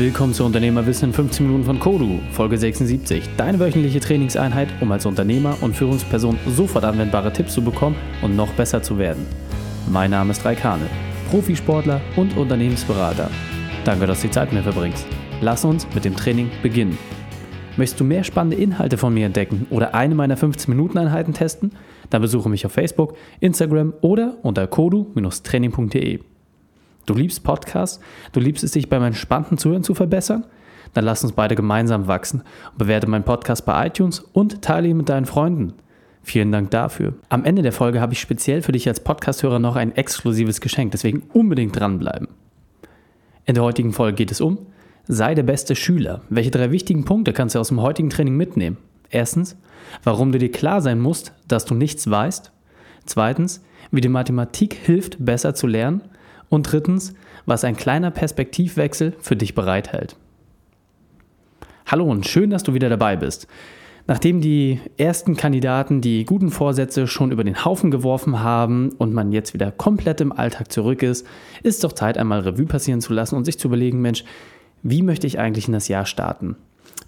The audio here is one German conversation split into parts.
Willkommen zu Unternehmerwissen in 15 Minuten von Kodu, Folge 76. Deine wöchentliche Trainingseinheit, um als Unternehmer und Führungsperson sofort anwendbare Tipps zu bekommen und noch besser zu werden. Mein Name ist Raikane, Profisportler und Unternehmensberater. Danke, dass du die Zeit mit mir verbringst. Lass uns mit dem Training beginnen. Möchtest du mehr spannende Inhalte von mir entdecken oder eine meiner 15-Minuten-Einheiten testen? Dann besuche mich auf Facebook, Instagram oder unter kodu-training.de. Du liebst Podcasts? Du liebst es, dich beim entspannten Zuhören zu verbessern? Dann lass uns beide gemeinsam wachsen bewerte meinen Podcast bei iTunes und teile ihn mit deinen Freunden. Vielen Dank dafür. Am Ende der Folge habe ich speziell für dich als Podcasthörer noch ein exklusives Geschenk, deswegen unbedingt dranbleiben. In der heutigen Folge geht es um Sei der beste Schüler. Welche drei wichtigen Punkte kannst du aus dem heutigen Training mitnehmen? Erstens, warum du dir klar sein musst, dass du nichts weißt. Zweitens, wie dir Mathematik hilft, besser zu lernen. Und drittens, was ein kleiner Perspektivwechsel für dich bereithält. Hallo und schön, dass du wieder dabei bist. Nachdem die ersten Kandidaten die guten Vorsätze schon über den Haufen geworfen haben und man jetzt wieder komplett im Alltag zurück ist, ist es doch Zeit, einmal Revue passieren zu lassen und sich zu überlegen, Mensch, wie möchte ich eigentlich in das Jahr starten?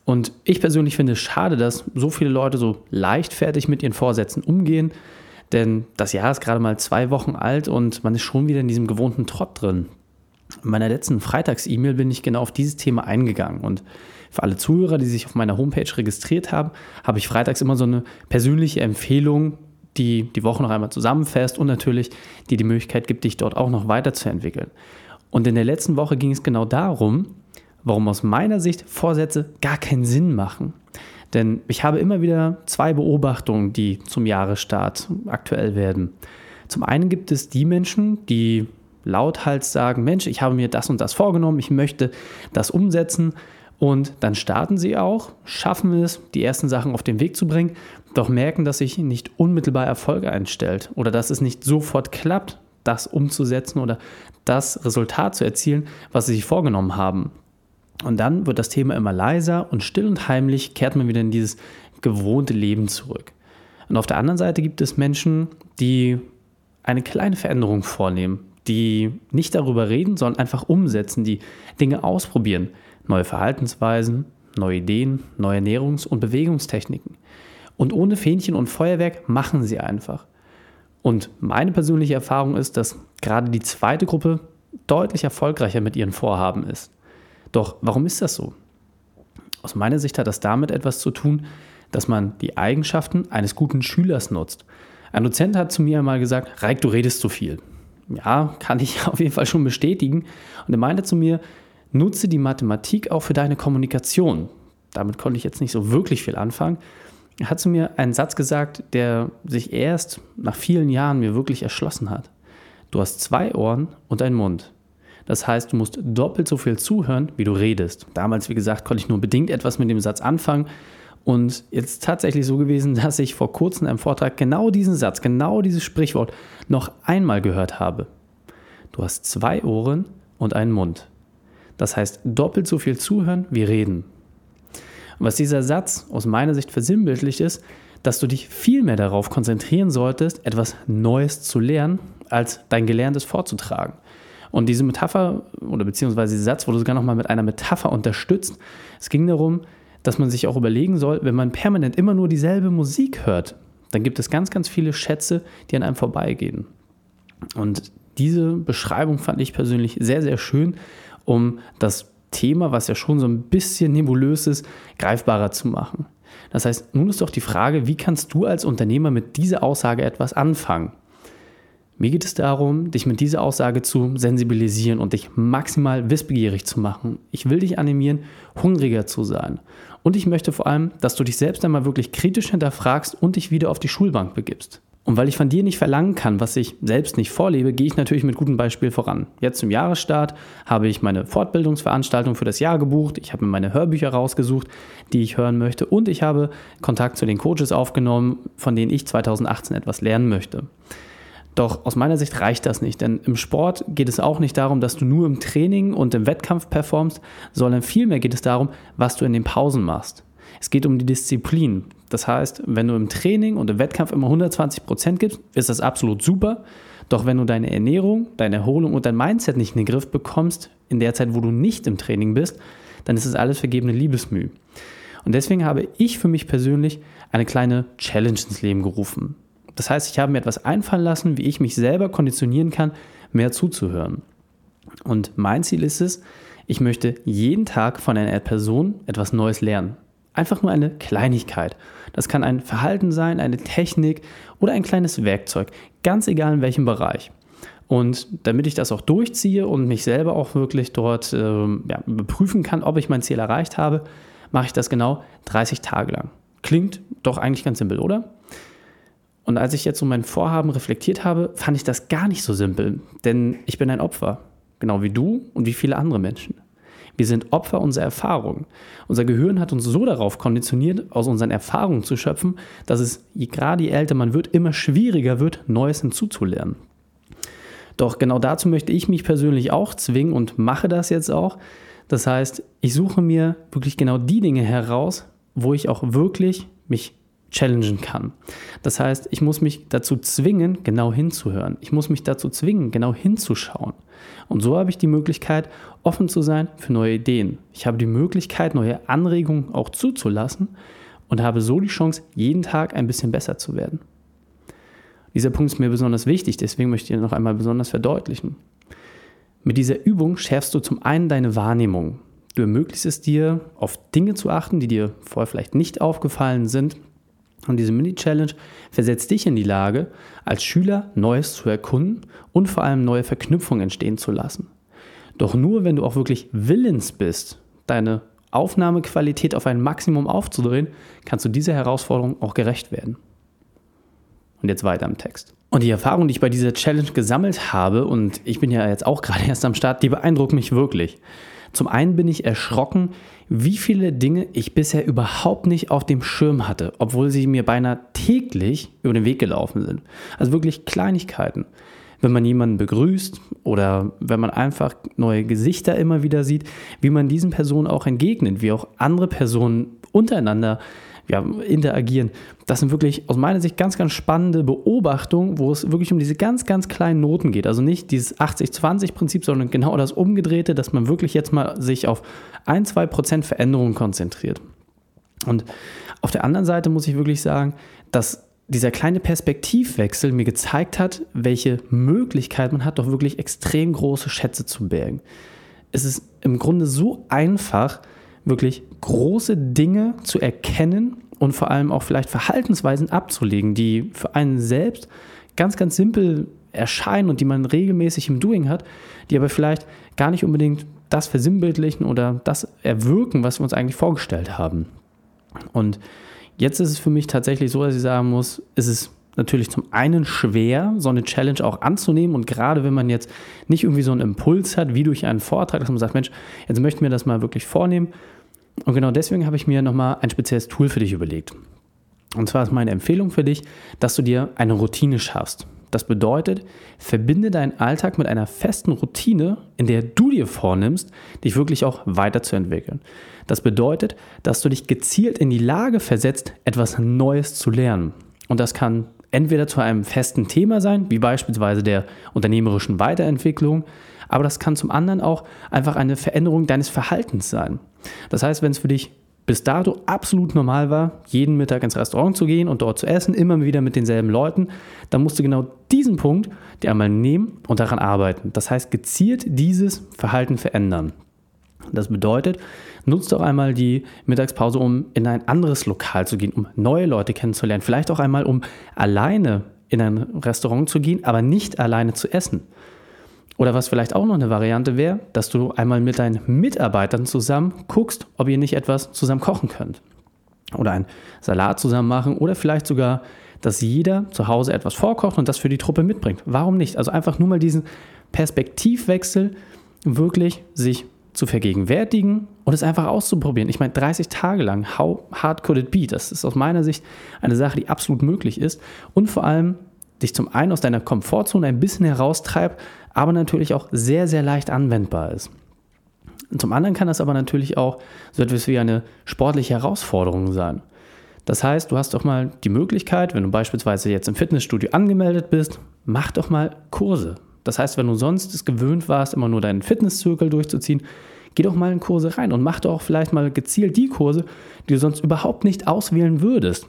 Und ich persönlich finde es schade, dass so viele Leute so leichtfertig mit ihren Vorsätzen umgehen denn das Jahr ist gerade mal zwei Wochen alt und man ist schon wieder in diesem gewohnten Trott drin. In meiner letzten Freitags-E-Mail bin ich genau auf dieses Thema eingegangen. Und für alle Zuhörer, die sich auf meiner Homepage registriert haben, habe ich freitags immer so eine persönliche Empfehlung, die die Woche noch einmal zusammenfasst und natürlich die die Möglichkeit gibt, dich dort auch noch weiterzuentwickeln. Und in der letzten Woche ging es genau darum, warum aus meiner Sicht Vorsätze gar keinen Sinn machen. Denn ich habe immer wieder zwei Beobachtungen, die zum Jahresstart aktuell werden. Zum einen gibt es die Menschen, die lauthals sagen, Mensch, ich habe mir das und das vorgenommen, ich möchte das umsetzen. Und dann starten sie auch, schaffen es, die ersten Sachen auf den Weg zu bringen, doch merken, dass sich nicht unmittelbar Erfolg einstellt oder dass es nicht sofort klappt, das umzusetzen oder das Resultat zu erzielen, was sie sich vorgenommen haben. Und dann wird das Thema immer leiser und still und heimlich kehrt man wieder in dieses gewohnte Leben zurück. Und auf der anderen Seite gibt es Menschen, die eine kleine Veränderung vornehmen, die nicht darüber reden, sondern einfach umsetzen, die Dinge ausprobieren. Neue Verhaltensweisen, neue Ideen, neue Ernährungs- und Bewegungstechniken. Und ohne Fähnchen und Feuerwerk machen sie einfach. Und meine persönliche Erfahrung ist, dass gerade die zweite Gruppe deutlich erfolgreicher mit ihren Vorhaben ist. Doch warum ist das so? Aus meiner Sicht hat das damit etwas zu tun, dass man die Eigenschaften eines guten Schülers nutzt. Ein Dozent hat zu mir einmal gesagt, Reik, du redest zu viel. Ja, kann ich auf jeden Fall schon bestätigen. Und er meinte zu mir, nutze die Mathematik auch für deine Kommunikation. Damit konnte ich jetzt nicht so wirklich viel anfangen. Er hat zu mir einen Satz gesagt, der sich erst nach vielen Jahren mir wirklich erschlossen hat. Du hast zwei Ohren und einen Mund. Das heißt, du musst doppelt so viel zuhören, wie du redest. Damals, wie gesagt, konnte ich nur bedingt etwas mit dem Satz anfangen. Und jetzt tatsächlich so gewesen, dass ich vor kurzem im Vortrag genau diesen Satz, genau dieses Sprichwort noch einmal gehört habe. Du hast zwei Ohren und einen Mund. Das heißt, doppelt so viel zuhören wie reden. Und was dieser Satz aus meiner Sicht versinnbildlicht ist, dass du dich viel mehr darauf konzentrieren solltest, etwas Neues zu lernen, als dein Gelerntes vorzutragen. Und diese Metapher oder beziehungsweise dieser Satz wurde sogar nochmal mit einer Metapher unterstützt. Es ging darum, dass man sich auch überlegen soll, wenn man permanent immer nur dieselbe Musik hört, dann gibt es ganz, ganz viele Schätze, die an einem vorbeigehen. Und diese Beschreibung fand ich persönlich sehr, sehr schön, um das Thema, was ja schon so ein bisschen nebulös ist, greifbarer zu machen. Das heißt, nun ist doch die Frage, wie kannst du als Unternehmer mit dieser Aussage etwas anfangen? Mir geht es darum, dich mit dieser Aussage zu sensibilisieren und dich maximal wissbegierig zu machen. Ich will dich animieren, hungriger zu sein. Und ich möchte vor allem, dass du dich selbst einmal wirklich kritisch hinterfragst und dich wieder auf die Schulbank begibst. Und weil ich von dir nicht verlangen kann, was ich selbst nicht vorlebe, gehe ich natürlich mit gutem Beispiel voran. Jetzt zum Jahresstart habe ich meine Fortbildungsveranstaltung für das Jahr gebucht. Ich habe mir meine Hörbücher rausgesucht, die ich hören möchte. Und ich habe Kontakt zu den Coaches aufgenommen, von denen ich 2018 etwas lernen möchte. Doch aus meiner Sicht reicht das nicht, denn im Sport geht es auch nicht darum, dass du nur im Training und im Wettkampf performst, sondern vielmehr geht es darum, was du in den Pausen machst. Es geht um die Disziplin. Das heißt, wenn du im Training und im Wettkampf immer 120 Prozent gibst, ist das absolut super. Doch wenn du deine Ernährung, deine Erholung und dein Mindset nicht in den Griff bekommst, in der Zeit, wo du nicht im Training bist, dann ist es alles vergebene Liebesmüh. Und deswegen habe ich für mich persönlich eine kleine Challenge ins Leben gerufen. Das heißt, ich habe mir etwas einfallen lassen, wie ich mich selber konditionieren kann, mehr zuzuhören. Und mein Ziel ist es, ich möchte jeden Tag von einer Person etwas Neues lernen. Einfach nur eine Kleinigkeit. Das kann ein Verhalten sein, eine Technik oder ein kleines Werkzeug, ganz egal in welchem Bereich. Und damit ich das auch durchziehe und mich selber auch wirklich dort äh, ja, überprüfen kann, ob ich mein Ziel erreicht habe, mache ich das genau 30 Tage lang. Klingt doch eigentlich ganz simpel, oder? Und als ich jetzt so mein Vorhaben reflektiert habe, fand ich das gar nicht so simpel, denn ich bin ein Opfer, genau wie du und wie viele andere Menschen. Wir sind Opfer unserer Erfahrungen. Unser Gehirn hat uns so darauf konditioniert, aus unseren Erfahrungen zu schöpfen, dass es, je gerade je älter man wird, immer schwieriger wird, Neues hinzuzulernen. Doch genau dazu möchte ich mich persönlich auch zwingen und mache das jetzt auch. Das heißt, ich suche mir wirklich genau die Dinge heraus, wo ich auch wirklich mich challengen kann. Das heißt, ich muss mich dazu zwingen, genau hinzuhören. Ich muss mich dazu zwingen, genau hinzuschauen. Und so habe ich die Möglichkeit, offen zu sein für neue Ideen. Ich habe die Möglichkeit, neue Anregungen auch zuzulassen und habe so die Chance, jeden Tag ein bisschen besser zu werden. Dieser Punkt ist mir besonders wichtig, deswegen möchte ich ihn noch einmal besonders verdeutlichen. Mit dieser Übung schärfst du zum einen deine Wahrnehmung. Du ermöglichst es dir, auf Dinge zu achten, die dir vorher vielleicht nicht aufgefallen sind. Und diese Mini-Challenge versetzt dich in die Lage, als Schüler Neues zu erkunden und vor allem neue Verknüpfungen entstehen zu lassen. Doch nur wenn du auch wirklich willens bist, deine Aufnahmequalität auf ein Maximum aufzudrehen, kannst du dieser Herausforderung auch gerecht werden. Und jetzt weiter im Text. Und die Erfahrung, die ich bei dieser Challenge gesammelt habe, und ich bin ja jetzt auch gerade erst am Start, die beeindruckt mich wirklich. Zum einen bin ich erschrocken, wie viele Dinge ich bisher überhaupt nicht auf dem Schirm hatte, obwohl sie mir beinahe täglich über den Weg gelaufen sind. Also wirklich Kleinigkeiten. Wenn man jemanden begrüßt oder wenn man einfach neue Gesichter immer wieder sieht, wie man diesen Personen auch entgegnet, wie auch andere Personen untereinander ja, interagieren. Das sind wirklich aus meiner Sicht ganz, ganz spannende Beobachtungen, wo es wirklich um diese ganz, ganz kleinen Noten geht. Also nicht dieses 80-20-Prinzip, sondern genau das Umgedrehte, dass man wirklich jetzt mal sich auf ein, zwei Prozent Veränderungen konzentriert. Und auf der anderen Seite muss ich wirklich sagen, dass dieser kleine Perspektivwechsel mir gezeigt hat, welche Möglichkeit man hat, doch wirklich extrem große Schätze zu bergen. Es ist im Grunde so einfach, wirklich große Dinge zu erkennen und vor allem auch vielleicht Verhaltensweisen abzulegen, die für einen selbst ganz, ganz simpel erscheinen und die man regelmäßig im Doing hat, die aber vielleicht gar nicht unbedingt das versinnbildlichen oder das erwirken, was wir uns eigentlich vorgestellt haben. Und jetzt ist es für mich tatsächlich so, dass ich sagen muss, ist es natürlich zum einen schwer, so eine Challenge auch anzunehmen und gerade wenn man jetzt nicht irgendwie so einen Impuls hat, wie durch einen Vortrag, dass man sagt, Mensch, jetzt möchten wir das mal wirklich vornehmen. Und genau deswegen habe ich mir nochmal ein spezielles Tool für dich überlegt. Und zwar ist meine Empfehlung für dich, dass du dir eine Routine schaffst. Das bedeutet, verbinde deinen Alltag mit einer festen Routine, in der du dir vornimmst, dich wirklich auch weiterzuentwickeln. Das bedeutet, dass du dich gezielt in die Lage versetzt, etwas Neues zu lernen. Und das kann entweder zu einem festen Thema sein, wie beispielsweise der unternehmerischen Weiterentwicklung, aber das kann zum anderen auch einfach eine Veränderung deines Verhaltens sein. Das heißt, wenn es für dich bis dato absolut normal war, jeden Mittag ins Restaurant zu gehen und dort zu essen, immer wieder mit denselben Leuten, dann musst du genau diesen Punkt dir einmal nehmen und daran arbeiten. Das heißt, gezielt dieses Verhalten verändern. Das bedeutet, nutzt doch einmal die Mittagspause, um in ein anderes Lokal zu gehen, um neue Leute kennenzulernen. Vielleicht auch einmal, um alleine in ein Restaurant zu gehen, aber nicht alleine zu essen. Oder was vielleicht auch noch eine Variante wäre, dass du einmal mit deinen Mitarbeitern zusammen guckst, ob ihr nicht etwas zusammen kochen könnt. Oder einen Salat zusammen machen oder vielleicht sogar, dass jeder zu Hause etwas vorkocht und das für die Truppe mitbringt. Warum nicht? Also einfach nur mal diesen Perspektivwechsel wirklich sich zu vergegenwärtigen und es einfach auszuprobieren. Ich meine, 30 Tage lang, how hard could it be? Das ist aus meiner Sicht eine Sache, die absolut möglich ist und vor allem dich zum einen aus deiner Komfortzone ein bisschen heraustreibt, aber natürlich auch sehr, sehr leicht anwendbar ist. Und zum anderen kann das aber natürlich auch so etwas wie eine sportliche Herausforderung sein. Das heißt, du hast doch mal die Möglichkeit, wenn du beispielsweise jetzt im Fitnessstudio angemeldet bist, mach doch mal Kurse. Das heißt, wenn du sonst es gewöhnt warst, immer nur deinen Fitnesszirkel durchzuziehen, geh doch mal in Kurse rein und mach doch auch vielleicht mal gezielt die Kurse, die du sonst überhaupt nicht auswählen würdest.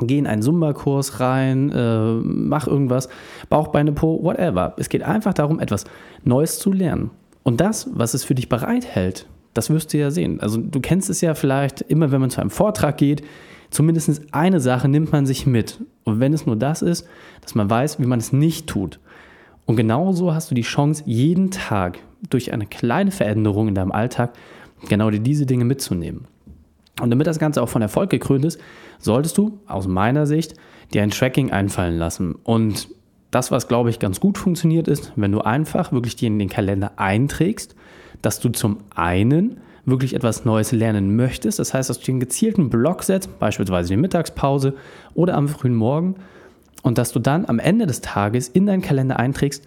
Geh in einen Zumba-Kurs rein, äh, mach irgendwas, Bauchbeine Po, whatever. Es geht einfach darum, etwas Neues zu lernen. Und das, was es für dich bereithält, das wirst du ja sehen. Also du kennst es ja vielleicht immer, wenn man zu einem Vortrag geht, zumindest eine Sache nimmt man sich mit. Und wenn es nur das ist, dass man weiß, wie man es nicht tut. Und genauso hast du die Chance, jeden Tag durch eine kleine Veränderung in deinem Alltag genau diese Dinge mitzunehmen. Und damit das Ganze auch von Erfolg gekrönt ist, solltest du aus meiner Sicht dir ein Tracking einfallen lassen. Und das, was glaube ich ganz gut funktioniert, ist, wenn du einfach wirklich dir in den Kalender einträgst, dass du zum einen wirklich etwas Neues lernen möchtest. Das heißt, dass du dir einen gezielten Block setzt, beispielsweise die Mittagspause oder am frühen Morgen und dass du dann am Ende des Tages in deinen Kalender einträgst,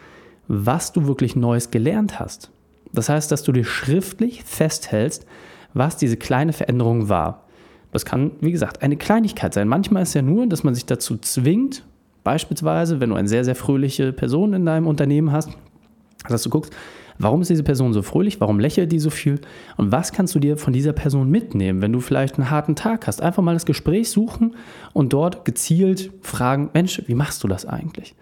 was du wirklich Neues gelernt hast. Das heißt, dass du dir schriftlich festhältst, was diese kleine Veränderung war. Das kann, wie gesagt, eine Kleinigkeit sein. Manchmal ist ja nur, dass man sich dazu zwingt, beispielsweise, wenn du eine sehr, sehr fröhliche Person in deinem Unternehmen hast, dass du guckst, Warum ist diese Person so fröhlich? Warum lächelt die so viel? Und was kannst du dir von dieser Person mitnehmen, wenn du vielleicht einen harten Tag hast? Einfach mal das Gespräch suchen und dort gezielt fragen, Mensch, wie machst du das eigentlich?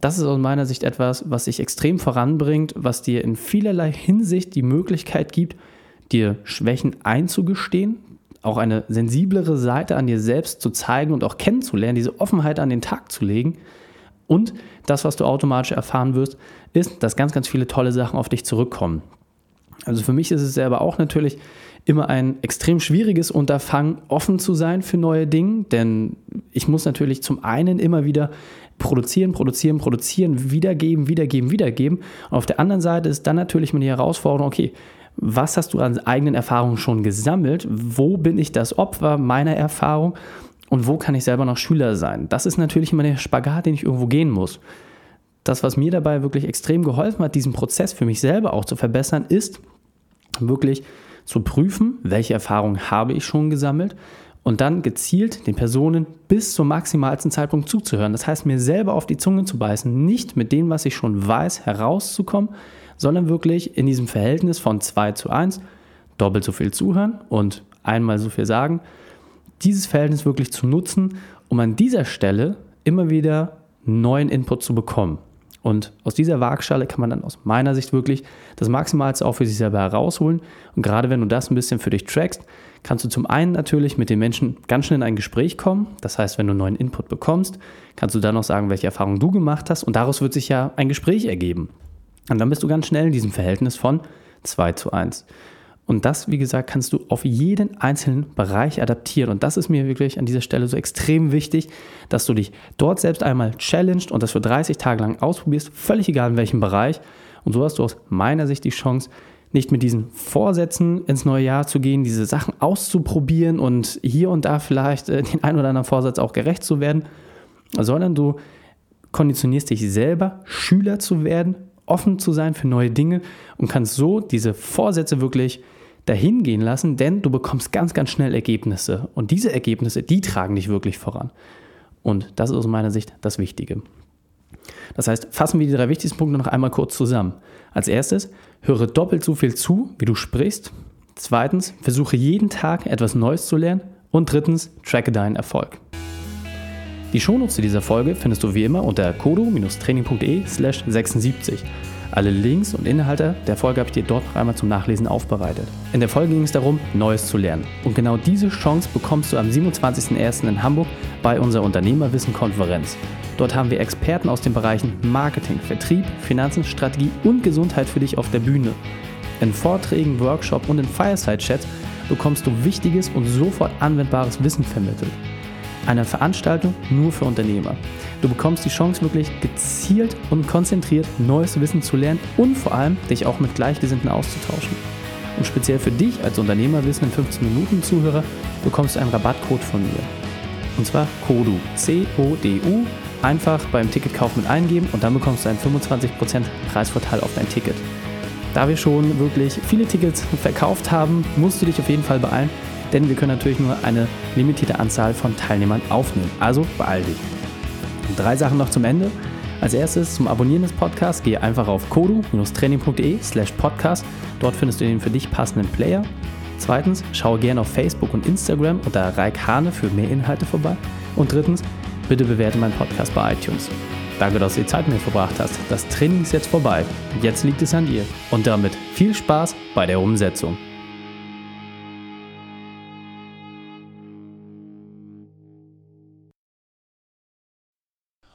Das ist aus meiner Sicht etwas, was sich extrem voranbringt, was dir in vielerlei Hinsicht die Möglichkeit gibt, dir Schwächen einzugestehen, auch eine sensiblere Seite an dir selbst zu zeigen und auch kennenzulernen, diese Offenheit an den Tag zu legen und das, was du automatisch erfahren wirst, ist, dass ganz, ganz viele tolle Sachen auf dich zurückkommen. Also für mich ist es selber auch natürlich immer ein extrem schwieriges Unterfangen, offen zu sein für neue Dinge, denn ich muss natürlich zum einen immer wieder produzieren, produzieren, produzieren, wiedergeben, wiedergeben, wiedergeben. Und auf der anderen Seite ist dann natürlich die Herausforderung, okay, was hast du an eigenen Erfahrungen schon gesammelt? Wo bin ich das Opfer meiner Erfahrung? und wo kann ich selber noch Schüler sein. Das ist natürlich immer der Spagat, den ich irgendwo gehen muss. Das, was mir dabei wirklich extrem geholfen hat, diesen Prozess für mich selber auch zu verbessern, ist wirklich zu prüfen, welche Erfahrungen habe ich schon gesammelt und dann gezielt den Personen bis zum maximalsten Zeitpunkt zuzuhören. Das heißt, mir selber auf die Zunge zu beißen, nicht mit dem, was ich schon weiß, herauszukommen, sondern wirklich in diesem Verhältnis von 2 zu 1 doppelt so viel zuhören und einmal so viel sagen dieses Verhältnis wirklich zu nutzen, um an dieser Stelle immer wieder neuen Input zu bekommen. Und aus dieser Waagschale kann man dann aus meiner Sicht wirklich das Maximalste auch für sich selber herausholen. Und gerade wenn du das ein bisschen für dich trackst, kannst du zum einen natürlich mit den Menschen ganz schnell in ein Gespräch kommen. Das heißt, wenn du neuen Input bekommst, kannst du dann noch sagen, welche Erfahrungen du gemacht hast. Und daraus wird sich ja ein Gespräch ergeben. Und dann bist du ganz schnell in diesem Verhältnis von 2 zu 1. Und das, wie gesagt, kannst du auf jeden einzelnen Bereich adaptieren. Und das ist mir wirklich an dieser Stelle so extrem wichtig, dass du dich dort selbst einmal challenged und das für 30 Tage lang ausprobierst, völlig egal in welchem Bereich. Und so hast du aus meiner Sicht die Chance, nicht mit diesen Vorsätzen ins neue Jahr zu gehen, diese Sachen auszuprobieren und hier und da vielleicht äh, den ein oder anderen Vorsatz auch gerecht zu werden, sondern du konditionierst dich selber, Schüler zu werden, offen zu sein für neue Dinge und kannst so diese Vorsätze wirklich dahin gehen lassen, denn du bekommst ganz, ganz schnell Ergebnisse. Und diese Ergebnisse, die tragen dich wirklich voran. Und das ist aus meiner Sicht das Wichtige. Das heißt, fassen wir die drei wichtigsten Punkte noch einmal kurz zusammen. Als erstes, höre doppelt so viel zu, wie du sprichst. Zweitens, versuche jeden Tag etwas Neues zu lernen. Und drittens, tracke deinen Erfolg. Die Shownotes zu dieser Folge findest du wie immer unter kodo-training.de slash 76. Alle Links und Inhalte der Folge habe ich dir dort noch einmal zum Nachlesen aufbereitet. In der Folge ging es darum, Neues zu lernen. Und genau diese Chance bekommst du am 27.01. in Hamburg bei unserer Unternehmerwissen-Konferenz. Dort haben wir Experten aus den Bereichen Marketing, Vertrieb, Finanzen, Strategie und Gesundheit für dich auf der Bühne. In Vorträgen, Workshops und in Fireside-Chats bekommst du wichtiges und sofort anwendbares Wissen vermittelt. Eine Veranstaltung nur für Unternehmer. Du bekommst die Chance, wirklich gezielt und konzentriert neues Wissen zu lernen und vor allem dich auch mit Gleichgesinnten auszutauschen. Und speziell für dich als Unternehmerwissen in 15 Minuten Zuhörer bekommst du einen Rabattcode von mir. Und zwar CODU, C-O-D-U, einfach beim Ticketkauf mit eingeben und dann bekommst du einen 25% Preisvorteil auf dein Ticket. Da wir schon wirklich viele Tickets verkauft haben, musst du dich auf jeden Fall beeilen denn wir können natürlich nur eine limitierte Anzahl von Teilnehmern aufnehmen. Also beeil dich. Drei Sachen noch zum Ende. Als erstes zum Abonnieren des Podcasts gehe einfach auf kodu-training.de slash podcast. Dort findest du den für dich passenden Player. Zweitens, schaue gerne auf Facebook und Instagram unter Raik Hane für mehr Inhalte vorbei. Und drittens, bitte bewerte meinen Podcast bei iTunes. Danke, dass du die Zeit mit mir verbracht hast. Das Training ist jetzt vorbei. Jetzt liegt es an dir. Und damit viel Spaß bei der Umsetzung.